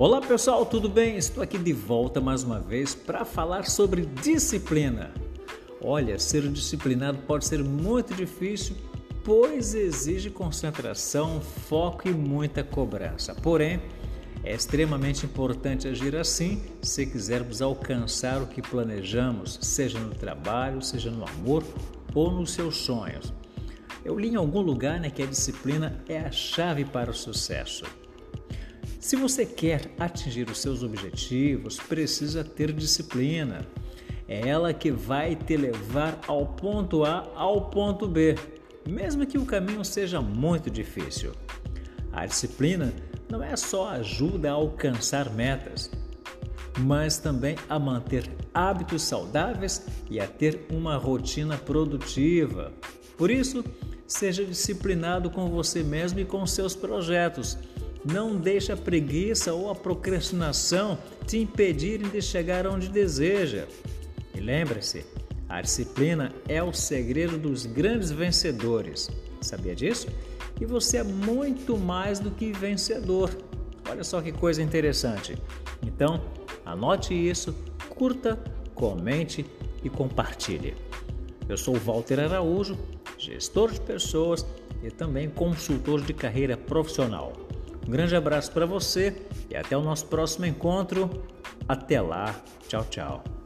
Olá pessoal, tudo bem? Estou aqui de volta mais uma vez para falar sobre disciplina. Olha, ser disciplinado pode ser muito difícil, pois exige concentração, foco e muita cobrança. Porém, é extremamente importante agir assim se quisermos alcançar o que planejamos, seja no trabalho, seja no amor ou nos seus sonhos. Eu li em algum lugar né, que a disciplina é a chave para o sucesso. Se você quer atingir os seus objetivos, precisa ter disciplina. É ela que vai te levar ao ponto A ao ponto B, mesmo que o caminho seja muito difícil. A disciplina não é só ajuda a alcançar metas, mas também a manter hábitos saudáveis e a ter uma rotina produtiva. Por isso, seja disciplinado com você mesmo e com seus projetos. Não deixe a preguiça ou a procrastinação te impedirem de chegar onde deseja. E lembre-se, a disciplina é o segredo dos grandes vencedores. Sabia disso? E você é muito mais do que vencedor. Olha só que coisa interessante. Então, anote isso, curta, comente e compartilhe. Eu sou Walter Araújo, gestor de pessoas e também consultor de carreira profissional. Um grande abraço para você e até o nosso próximo encontro. Até lá. Tchau, tchau.